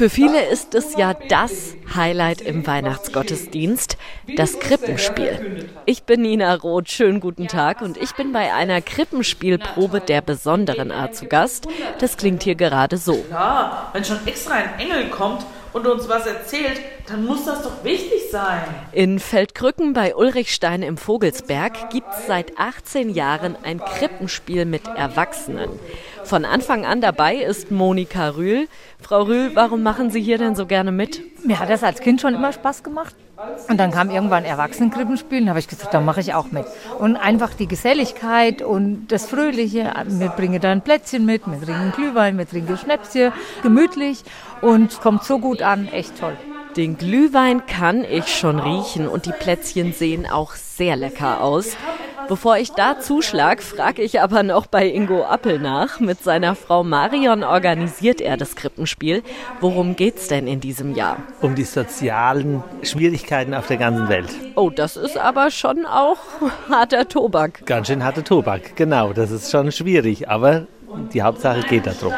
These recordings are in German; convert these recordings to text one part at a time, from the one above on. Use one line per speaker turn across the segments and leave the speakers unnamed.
Für viele ist es ja das Highlight im Weihnachtsgottesdienst, das Krippenspiel. Ich bin Nina Roth, schönen guten Tag und ich bin bei einer Krippenspielprobe der besonderen Art zu Gast. Das klingt hier gerade so.
Ja, wenn schon extra ein Engel kommt und uns was erzählt, dann muss das doch wichtig sein.
In Feldkrücken bei Ulrichstein im Vogelsberg gibt es seit 18 Jahren ein Krippenspiel mit Erwachsenen. Von Anfang an dabei ist Monika Rühl. Frau Rühl, warum machen Sie hier denn so gerne mit?
Mir hat das als Kind schon immer Spaß gemacht. Und dann kam irgendwann Erwachsenenkrippenspiel, da habe ich gesagt, da mache ich auch mit. Und einfach die Geselligkeit und das Fröhliche. Wir bringen da ein Plätzchen mit, wir trinken Glühwein, wir trinken Schnäpschen, gemütlich und kommt so gut an, echt toll.
Den Glühwein kann ich schon riechen und die Plätzchen sehen auch sehr lecker aus. Bevor ich da zuschlag, frage ich aber noch bei Ingo Appel nach. Mit seiner Frau Marion organisiert er das Krippenspiel. Worum geht's denn in diesem Jahr?
Um die sozialen Schwierigkeiten auf der ganzen Welt.
Oh, das ist aber schon auch harter Tobak.
Ganz schön harter Tobak, genau. Das ist schon schwierig, aber die Hauptsache geht darum.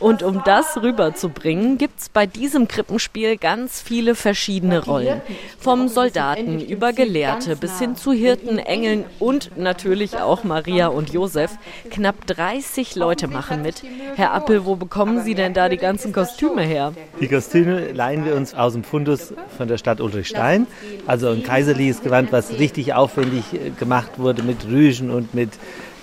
Und um das rüberzubringen, gibt es bei diesem Krippenspiel ganz viele verschiedene Rollen. Vom Soldaten über Gelehrte bis hin zu Hirten, Engeln und natürlich auch Maria und Josef. Knapp 30 Leute machen mit. Herr Appel, wo bekommen Sie denn da die ganzen Kostüme her?
Die Kostüme leihen wir uns aus dem Fundus von der Stadt Ulrichstein. Also ein kaiserliches Gewand, was richtig aufwendig äh, gemacht wurde mit Rüschen und mit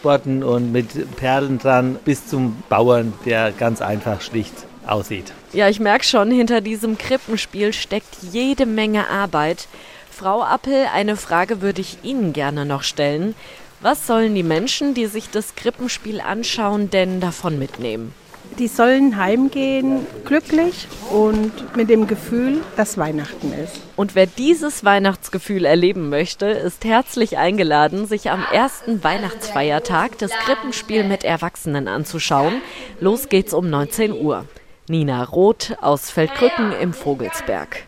Sporten und mit Perlen dran bis zum Bauern, der ganz einfach schlicht aussieht.
Ja, ich merke schon, hinter diesem Krippenspiel steckt jede Menge Arbeit. Frau Appel, eine Frage würde ich Ihnen gerne noch stellen. Was sollen die Menschen, die sich das Krippenspiel anschauen, denn davon mitnehmen?
Die sollen heimgehen glücklich und mit dem Gefühl, dass Weihnachten ist.
Und wer dieses Weihnachtsgefühl erleben möchte, ist herzlich eingeladen, sich am ersten Weihnachtsfeiertag das Krippenspiel mit Erwachsenen anzuschauen. Los geht's um 19 Uhr. Nina Roth aus Feldkrücken im Vogelsberg.